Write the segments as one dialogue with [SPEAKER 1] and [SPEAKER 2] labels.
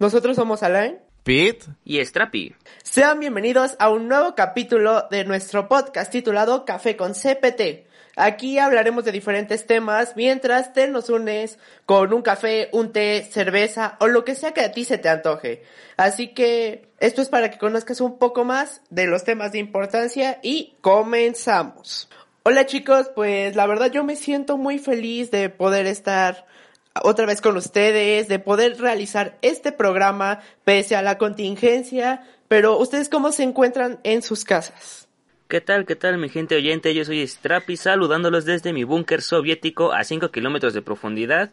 [SPEAKER 1] Nosotros somos Alain
[SPEAKER 2] Pete
[SPEAKER 3] y Strapi.
[SPEAKER 1] Sean bienvenidos a un nuevo capítulo de nuestro podcast titulado Café con CPT. Aquí hablaremos de diferentes temas mientras te nos unes con un café, un té, cerveza o lo que sea que a ti se te antoje. Así que esto es para que conozcas un poco más de los temas de importancia y comenzamos. Hola chicos, pues la verdad yo me siento muy feliz de poder estar otra vez con ustedes, de poder realizar este programa pese a la contingencia, pero ustedes cómo se encuentran en sus casas.
[SPEAKER 3] ¿Qué tal, qué tal mi gente oyente? Yo soy Strapi saludándolos desde mi búnker soviético a 5 kilómetros de profundidad.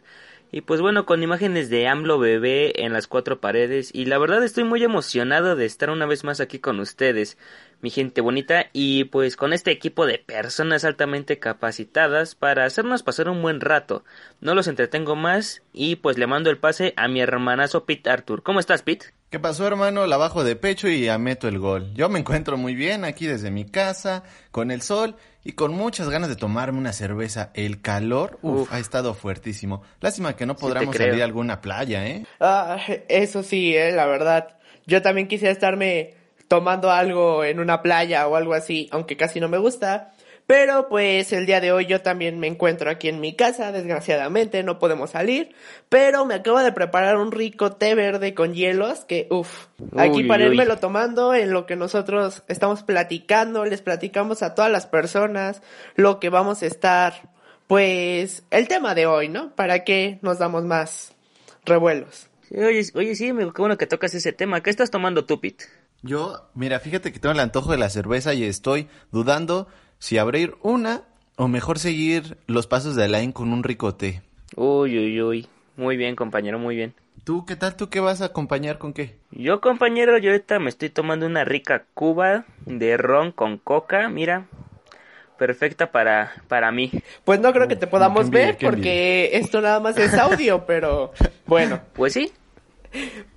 [SPEAKER 3] Y pues bueno, con imágenes de AMLO bebé en las cuatro paredes. Y la verdad estoy muy emocionado de estar una vez más aquí con ustedes, mi gente bonita. Y pues con este equipo de personas altamente capacitadas para hacernos pasar un buen rato. No los entretengo más y pues le mando el pase a mi hermanazo Pete Arthur. ¿Cómo estás, Pete?
[SPEAKER 2] ¿Qué pasó, hermano? La bajo de pecho y ya meto el gol. Yo me encuentro muy bien aquí desde mi casa, con el sol y con muchas ganas de tomarme una cerveza. El calor, uf, ha estado fuertísimo. Lástima que no podamos salir a alguna playa, ¿eh?
[SPEAKER 1] Ah, eso sí, eh, la verdad. Yo también quisiera estarme tomando algo en una playa o algo así, aunque casi no me gusta. Pero pues el día de hoy yo también me encuentro aquí en mi casa, desgraciadamente no podemos salir, pero me acabo de preparar un rico té verde con hielos que uff, aquí
[SPEAKER 3] Uy,
[SPEAKER 1] para
[SPEAKER 3] uy.
[SPEAKER 1] irmelo tomando en lo que nosotros estamos platicando, les platicamos a todas las personas lo que vamos a estar, pues el tema de hoy, ¿no? Para que nos damos más revuelos.
[SPEAKER 3] Sí, Oye, oye, sí, amigo, qué bueno que tocas ese tema. ¿Qué estás tomando tú, Pete?
[SPEAKER 2] Yo, mira, fíjate que tengo el antojo de la cerveza y estoy dudando si abrir una o mejor seguir los pasos de Alain con un rico té.
[SPEAKER 3] Uy, uy, uy. Muy bien, compañero, muy bien.
[SPEAKER 2] ¿Tú qué tal? ¿Tú qué vas a acompañar con qué?
[SPEAKER 3] Yo, compañero, yo ahorita me estoy tomando una rica cuba de ron con coca, mira. Perfecta para, para mí.
[SPEAKER 1] Pues no creo que te podamos
[SPEAKER 2] envidia,
[SPEAKER 1] ver porque esto nada más es audio, pero bueno.
[SPEAKER 3] Pues sí.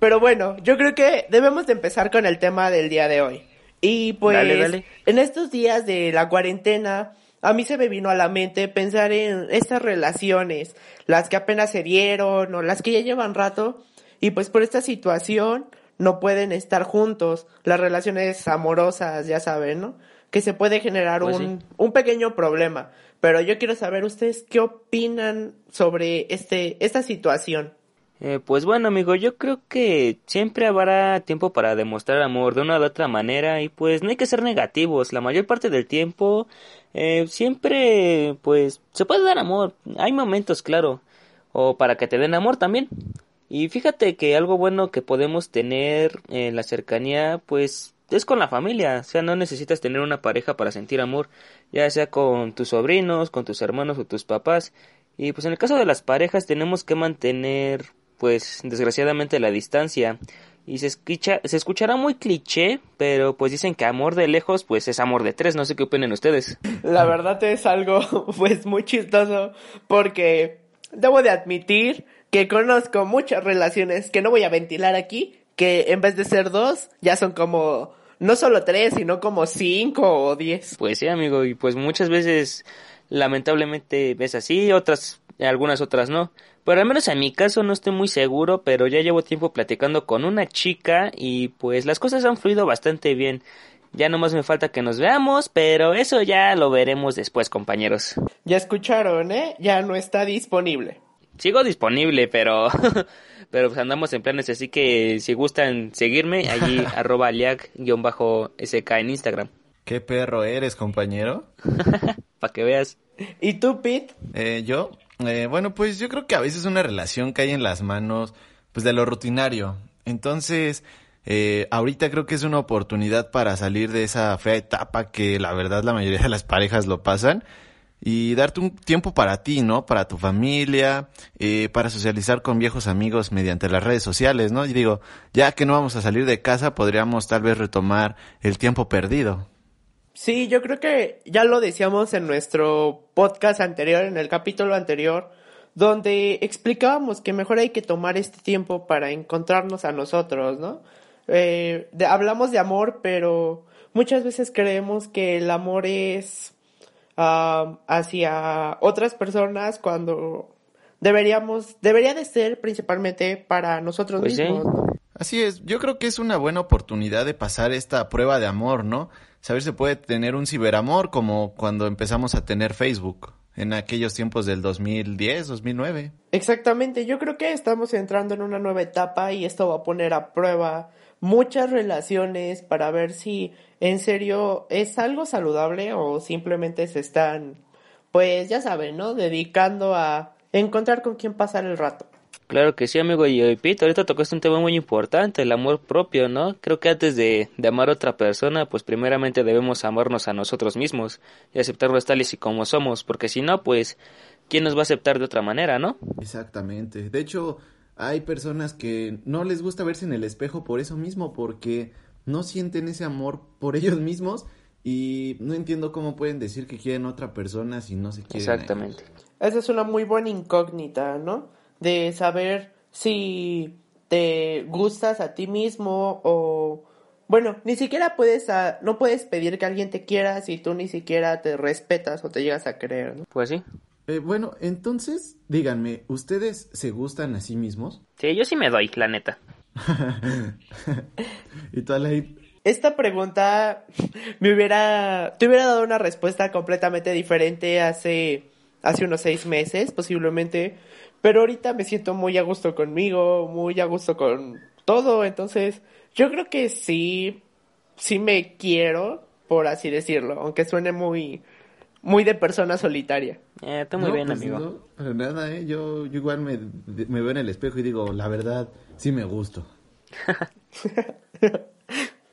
[SPEAKER 1] Pero bueno, yo creo que debemos de empezar con el tema del día de hoy. Y pues
[SPEAKER 3] Dale, dale.
[SPEAKER 1] en estos días de la cuarentena, a mí se me vino a la mente pensar en estas relaciones, las que apenas se dieron o las que ya llevan rato, y pues por esta situación no pueden estar juntos, las relaciones amorosas, ya saben, ¿no? Que se puede generar
[SPEAKER 3] Pues
[SPEAKER 1] un,
[SPEAKER 3] sí.
[SPEAKER 1] un pequeño problema. Pero yo quiero saber ustedes qué opinan sobre este, esta situación.
[SPEAKER 3] Eh, pues bueno, amigo, yo creo que siempre habrá tiempo para demostrar amor de una u otra manera y pues no hay que ser negativos. La mayor parte del tiempo eh, siempre pues se puede dar amor. Hay momentos, claro, o para que te den amor también. Y fíjate que algo bueno que podemos tener en la cercanía pues es con la familia. O sea, no necesitas tener una pareja para sentir amor, ya sea con tus sobrinos, con tus hermanos o tus papás. Y pues en el caso de las parejas tenemos que mantener pues desgraciadamente la distancia. Y se escucha se escuchará muy cliché pero pues dicen que amor de lejos pues es amor de tres. No sé qué opinen ustedes.
[SPEAKER 1] La verdad es algo pues muy chistoso porque debo de admitir que conozco muchas relaciones que no voy a ventilar aquí, que en vez de ser dos ya son como no solo tres, sino como cinco o diez.
[SPEAKER 3] pues sí amigo y pues muchas veces lamentablemente ves así otras algunas otras no pero al menos en mi caso no estoy muy seguro pero ya llevo tiempo platicando con una chica y pues las cosas han fluido bastante bien ya nomás me falta que nos veamos pero eso ya lo veremos después compañeros
[SPEAKER 1] Ya escucharon, ¿eh? Ya no está disponible.
[SPEAKER 3] Sigo disponible, pero pero pues andamos en planes, así que si gustan seguirme, allí arroba aliac-sk en Instagram,
[SPEAKER 2] ¿Qué perro eres, compañero?
[SPEAKER 3] para que veas.
[SPEAKER 1] ¿Y tú, Pete?
[SPEAKER 2] Eh, yo, Eh, bueno, pues yo creo que a veces una relación cae en las manos, pues de lo rutinario. Entonces, eh, ahorita creo que es una oportunidad para salir de esa fea etapa que la verdad la mayoría de las parejas lo pasan y darte un tiempo para ti, ¿no? Para tu familia, eh, para socializar con viejos amigos mediante las redes sociales, ¿no? Y digo, ya que no vamos a salir de casa, podríamos tal vez retomar el tiempo perdido.
[SPEAKER 1] Sí, yo creo que ya lo decíamos en nuestro podcast anterior, en el capítulo anterior, donde explicábamos que mejor hay que tomar este tiempo para encontrarnos a nosotros, ¿no? Eh, hablamos de amor, pero muchas veces creemos que el amor es hacia otras personas cuando deberíamos, debería de ser principalmente para nosotros
[SPEAKER 3] Pues sí.
[SPEAKER 1] mismos. ¿no?
[SPEAKER 2] Así es, yo creo que es una buena oportunidad de pasar esta prueba de amor, ¿no? Saber si puede tener un ciberamor como cuando empezamos a tener Facebook en aquellos tiempos del 2010, 2009.
[SPEAKER 1] Exactamente, yo creo que estamos entrando en una nueva etapa y esto va a poner a prueba muchas relaciones para ver si en serio es algo saludable o simplemente se están, pues ya saben, ¿no? Dedicando a encontrar con quién pasar el rato.
[SPEAKER 3] Claro que sí, amigo. Y Pito, ahorita tocaste un tema muy importante, el amor propio, ¿no? Creo que antes de, de amar a otra persona, pues primeramente debemos amarnos a nosotros mismos y aceptarnos tales y como somos, porque si no, pues, ¿quién nos va a aceptar de otra manera, no?
[SPEAKER 2] Exactamente. De hecho, hay personas que no les gusta verse en el espejo por eso mismo, porque no sienten ese amor por ellos mismos y no entiendo cómo pueden decir que quieren otra persona si no se quieren. a ellos.
[SPEAKER 3] Exactamente.
[SPEAKER 1] Esa es una muy buena incógnita, ¿no? De saber si te gustas a ti mismo o bueno, ni siquiera puedes a- no puedes pedir que alguien te quiera si tú ni siquiera te respetas o te llegas a creer, ¿no?
[SPEAKER 3] Pues sí.
[SPEAKER 2] Eh, bueno, entonces, díganme, ¿ustedes se gustan a sí mismos?
[SPEAKER 3] Sí, yo sí me doy, la neta.
[SPEAKER 2] y tú, Alain,
[SPEAKER 1] Esta pregunta me hubiera, te hubiera dado una respuesta completamente diferente hace, hace unos seis meses, posiblemente, pero ahorita me siento muy a gusto conmigo, muy a gusto con todo, entonces yo creo que sí, sí me quiero, por así decirlo, aunque suene muy, muy de persona solitaria.
[SPEAKER 3] Eh, está muy
[SPEAKER 2] No,
[SPEAKER 3] bien,
[SPEAKER 2] pues
[SPEAKER 3] amigo.
[SPEAKER 2] no, para nada, ¿eh? Yo, yo igual me, me veo en el espejo y digo, la verdad, sí me gusto.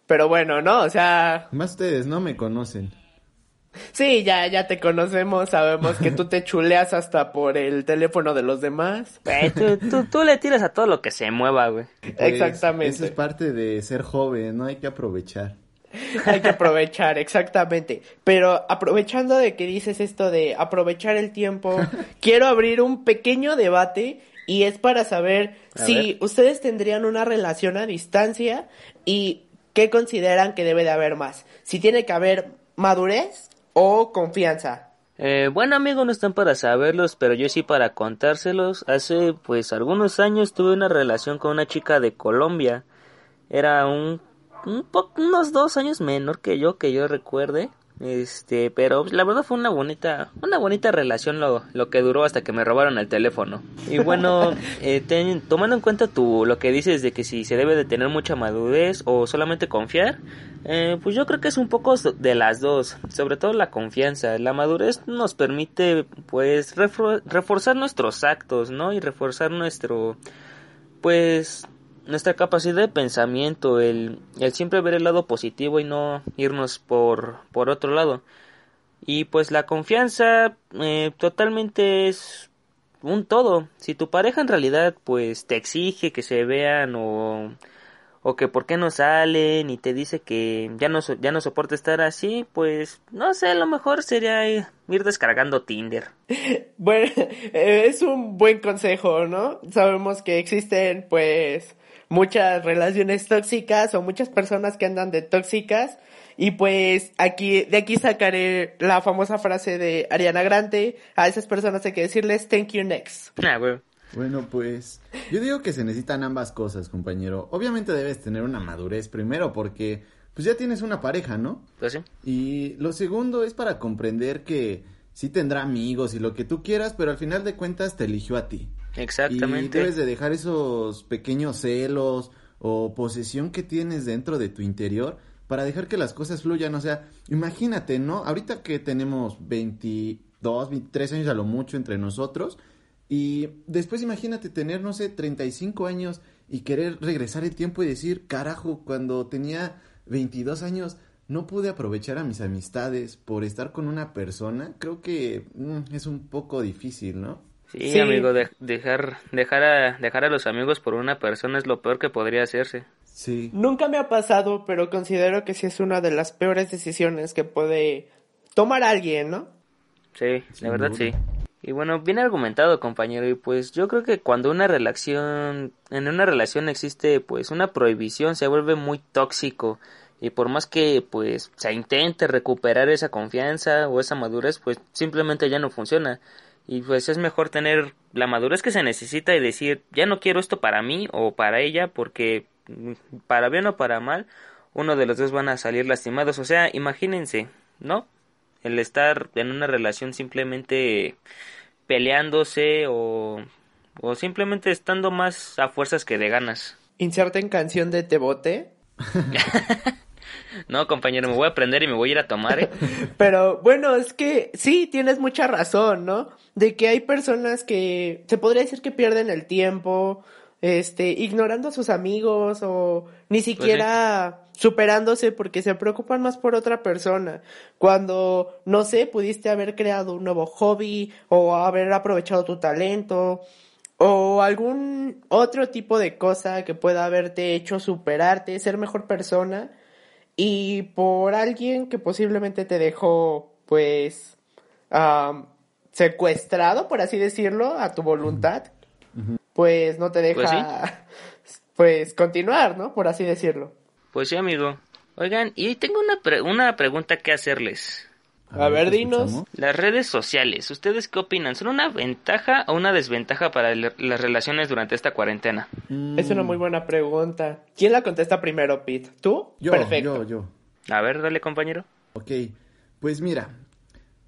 [SPEAKER 1] Pero bueno, ¿no? O sea,
[SPEAKER 2] Más ustedes no me conocen.
[SPEAKER 1] Sí, ya, ya te conocemos, sabemos que tú te chuleas hasta por el teléfono de los demás.
[SPEAKER 3] Eh, tú, tú, tú le tiras a todo lo que se mueva, güey.
[SPEAKER 2] Pues,
[SPEAKER 1] Exactamente.
[SPEAKER 2] Eso es parte de ser joven, ¿no? Hay que aprovechar.
[SPEAKER 1] Hay que aprovechar, exactamente. Pero aprovechando de que dices esto de aprovechar el tiempo, quiero abrir un pequeño debate y es para saber
[SPEAKER 3] A
[SPEAKER 1] si
[SPEAKER 3] ver.
[SPEAKER 1] ustedes tendrían una relación a distancia y qué consideran que debe de haber más. Si tiene que haber madurez o confianza.
[SPEAKER 3] Eh, bueno, amigo, no están para saberlos, pero yo sí para contárselos. Hace, pues, algunos años tuve una relación con una chica de Colombia. Era un, unos dos años menor que yo, que yo recuerde. Este, pero la verdad fue una bonita, una bonita relación lo, lo que duró hasta que me robaron el teléfono. Y bueno, eh, ten- tomando en cuenta tu, lo que dices de que si se debe de tener mucha madurez o solamente confiar, eh, pues yo creo que es un poco de las dos, sobre todo la confianza. La madurez nos permite pues refro- reforzar nuestros actos, ¿no? Y reforzar nuestro, pues nuestra capacidad de pensamiento, el, el siempre ver el lado positivo y no irnos por, por otro lado. Y pues la confianza eh, totalmente es un todo. Si tu pareja en realidad pues te exige que se vean o, o que por qué no salen y te dice que ya no, ya no soporta estar así, pues no sé, lo mejor sería ir descargando Tinder.
[SPEAKER 1] Bueno, es un buen consejo, ¿no? Sabemos que existen, pues, muchas relaciones tóxicas o muchas personas que andan de tóxicas. Y pues aquí, de aquí sacaré la famosa frase de Ariana Grande. A esas personas hay que decirles thank you next.
[SPEAKER 3] Ah, güey.
[SPEAKER 2] Bueno, pues yo digo que se necesitan ambas cosas, compañero. Obviamente debes tener una madurez primero porque pues ya tienes una pareja, ¿no?
[SPEAKER 3] Pues sí.
[SPEAKER 2] Y lo segundo es para comprender que sí tendrá amigos y lo que tú quieras, pero al final de cuentas te eligió a ti. Y
[SPEAKER 3] Exactamente.
[SPEAKER 2] debes de dejar esos pequeños celos o posesión que tienes dentro de tu interior para dejar que las cosas fluyan. O sea, imagínate, ¿no? Ahorita que tenemos 22, 23 años a lo mucho entre nosotros, Y después imagínate tener, no sé, 35 años y querer regresar el tiempo y decir, carajo, cuando tenía 22 años no pude aprovechar a mis amistades por estar con una persona, creo que mm, es un poco difícil, ¿no?
[SPEAKER 3] Sí, amigo, dejar, dejar, a, dejar a los amigos por una persona es lo peor que podría hacerse.
[SPEAKER 2] Sí.
[SPEAKER 1] Nunca me ha pasado, pero considero que sí es una de las peores decisiones que puede tomar alguien, ¿no?
[SPEAKER 3] Sí, la verdad sí. Y bueno, bien argumentado, compañero, y pues yo creo que cuando una relación, en una relación existe pues una prohibición, se vuelve muy tóxico y por más que pues se intente recuperar esa confianza o esa madurez pues simplemente ya no funciona y pues es mejor tener la madurez que se necesita y decir ya no quiero esto para mí o para ella porque mm, para bien o para mal uno de los dos van a salir lastimados o sea imagínense no el estar en una relación simplemente peleándose o o simplemente estando más a fuerzas que de ganas.
[SPEAKER 1] Inserten canción de te bote
[SPEAKER 3] No, compañero, me voy a aprender y me voy a ir a tomar, ¿eh?
[SPEAKER 1] Pero bueno, es que sí, tienes mucha razón, ¿no? De que hay personas que se podría decir que pierden el tiempo, este, ignorando a sus amigos o ni pues siquiera superándose porque se preocupan más por otra persona. Cuando, no sé, pudiste haber creado un nuevo hobby o haber aprovechado tu talento o algún otro tipo de cosa que pueda haberte hecho superarte, ser mejor persona y por alguien que posiblemente te dejó, pues, secuestrado, por así decirlo, a tu voluntad, pues no te deja, pues, pues, continuar, ¿no? Por así decirlo.
[SPEAKER 3] Pues sí, amigo. Oigan, y tengo una, una pregunta que hacerles.
[SPEAKER 1] A, ver, dinos.
[SPEAKER 3] Las redes sociales, ¿ustedes qué opinan? ¿Son una ventaja o una desventaja para las relaciones durante esta cuarentena?
[SPEAKER 1] Es una muy buena pregunta. ¿Quién la contesta primero, Pete? ¿Tú?
[SPEAKER 2] Yo,
[SPEAKER 1] Perfecto.
[SPEAKER 2] yo, yo.
[SPEAKER 3] A ver, dale, compañero.
[SPEAKER 2] Ok, pues mira,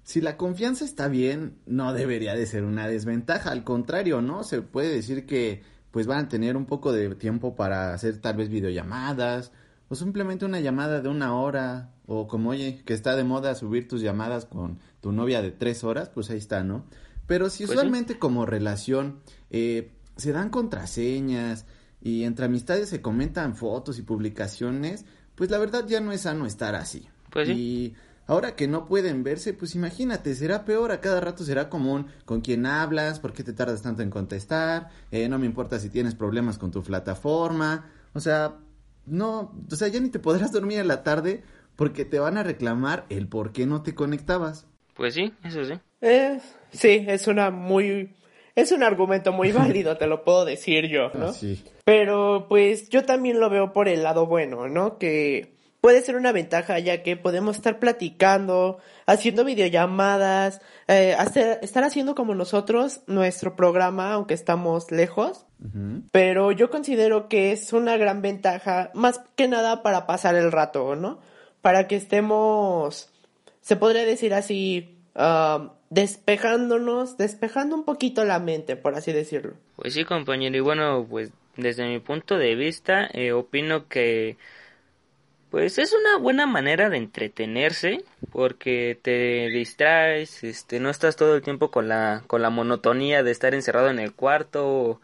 [SPEAKER 2] si la confianza está bien, no debería de ser una desventaja. Al contrario, ¿no? Se puede decir que pues van a tener un poco de tiempo para hacer tal vez videollamadas o simplemente una llamada de una hora o como oye que está de moda subir tus llamadas con tu novia de tres horas, pues ahí está, ¿no? Pero si pues usualmente como relación eh, se dan contraseñas y entre amistades se comentan fotos y publicaciones, pues la verdad ya no es sano estar así.
[SPEAKER 3] Pues
[SPEAKER 2] y ahora que no pueden verse, pues imagínate, será peor, a cada rato será común con quién hablas, por qué te tardas tanto en contestar, eh, no me importa si tienes problemas con tu plataforma, o sea, no, o sea, ya ni te podrás dormir en la tarde porque te van a reclamar el por qué no te conectabas.
[SPEAKER 3] Pues sí, eso sí.
[SPEAKER 1] Eh, sí, es una muy... Es un argumento muy válido, te lo puedo decir yo, ¿no?
[SPEAKER 2] Ah, sí.
[SPEAKER 1] Pero pues yo también lo veo por el lado bueno, ¿no? Que puede ser una ventaja ya que podemos estar platicando, haciendo videollamadas, eh, hacer, estar haciendo como nosotros nuestro programa, aunque estamos lejos. Pero yo considero que es una gran ventaja, más que nada para pasar el rato, ¿no? Para que estemos, se podría decir así, um, despejándonos, despejando un poquito la mente, por así decirlo.
[SPEAKER 3] Pues sí, compañero, y bueno, pues desde mi punto de vista, eh, opino que pues es una buena manera de entretenerse porque te distraes, este, no estás todo el tiempo con la, con la monotonía de estar encerrado en el cuarto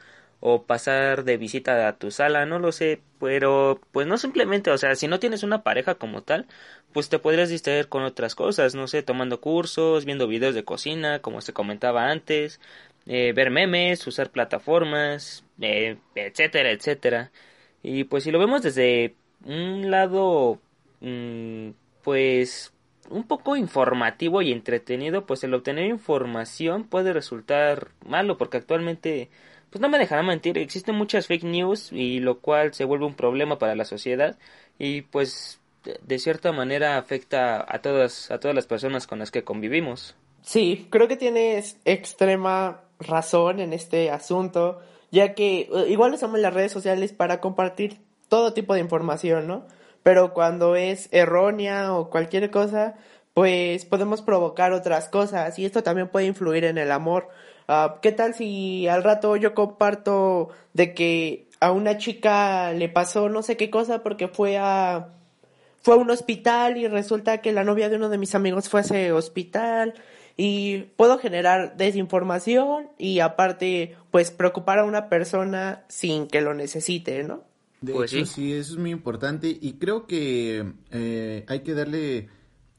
[SPEAKER 3] pasar de visita a tu sala, no lo sé, pero pues no simplemente, o sea, si no tienes una pareja como tal, pues te podrías distraer con otras cosas, no sé, tomando cursos, viendo videos de cocina, como se comentaba antes, eh, ver memes, usar plataformas, eh, etcétera, etcétera. Y pues si lo vemos desde un lado mm, pues un poco informativo y entretenido, pues el obtener información puede resultar malo porque actualmente pues no me dejará mentir, existen muchas fake news y lo cual se vuelve un problema para la sociedad y pues de cierta manera afecta a todas a todas las personas con las que convivimos.
[SPEAKER 1] Sí, creo que tienes extrema razón en este asunto, ya que eh, igual usamos las redes sociales para compartir todo tipo de información, ¿no? Pero cuando es errónea o cualquier cosa, pues podemos provocar otras cosas y esto también puede influir en el amor. Ah, ¿Qué tal si al rato yo comparto de que a una chica le pasó no sé qué cosa porque fue a fue a un hospital y resulta que la novia de uno de mis amigos fue a ese hospital y puedo generar desinformación y aparte pues preocupar a una persona sin que lo necesite, ¿no?
[SPEAKER 2] De
[SPEAKER 3] Pues
[SPEAKER 2] hecho,
[SPEAKER 3] sí.
[SPEAKER 2] sí. eso es muy importante y creo que eh, hay que darle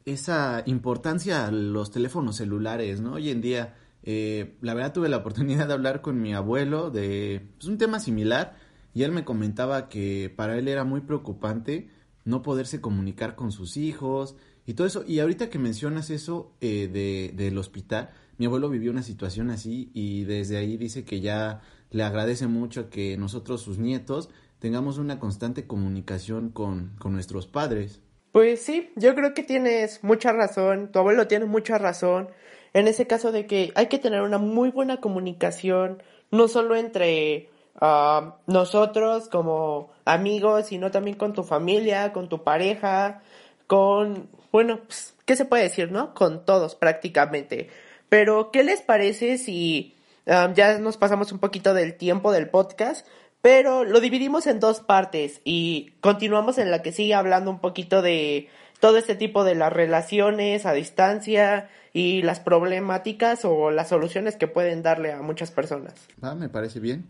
[SPEAKER 2] esa importancia a los teléfonos celulares, ¿no? Hoy en día, eh, la verdad tuve la oportunidad de hablar con mi abuelo de pues, un tema similar y él me comentaba que para él era muy preocupante no poderse comunicar con sus hijos y todo eso. Y ahorita que mencionas eso eh, de, del hospital, mi abuelo vivió una situación así y desde ahí dice que ya le agradece mucho que nosotros, sus nietos, tengamos una constante comunicación con, con nuestros padres.
[SPEAKER 1] Pues sí, yo creo que tienes mucha razón, tu abuelo tiene mucha razón en ese caso de que hay que tener una muy buena comunicación, no solo entre ah, nosotros como amigos, sino también con tu familia, con tu pareja, con, bueno, pues, ¿qué se puede decir, no? Con todos prácticamente. Pero, ¿qué les parece si ah, ya nos pasamos un poquito del tiempo del podcast? Pero lo dividimos en dos partes y continuamos en la que sigue hablando un poquito de todo este tipo de las relaciones a distancia y las problemáticas o las soluciones que pueden darle a muchas personas.
[SPEAKER 2] ¿Va? Me parece bien.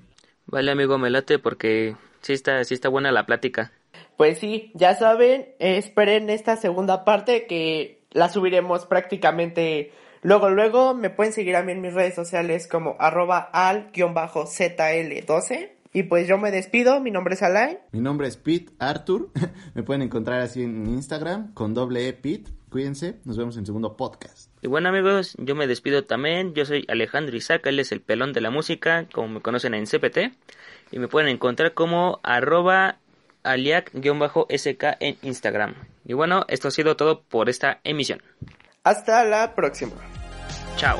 [SPEAKER 3] Vale, amigo, me late porque sí está, sí está buena la plática.
[SPEAKER 1] Pues sí, ya saben, esperen esta segunda parte que la subiremos prácticamente luego, luego. Me pueden seguir a mí en mis redes sociales como arroba al-zl12. Y pues yo me despido, mi nombre es Alain.
[SPEAKER 2] Mi nombre es Pete Arthur. Me pueden encontrar así en Instagram con doble E Pete. Cuídense, nos vemos en el segundo podcast.
[SPEAKER 3] Y bueno amigos, yo me despido también, yo soy Alejandro Isaac, él es el pelón de la música, como me conocen en CPT, y me pueden encontrar como arroba aliac-sk en Instagram. Y bueno, esto ha sido todo por esta emisión.
[SPEAKER 1] Hasta la próxima.
[SPEAKER 3] Chao.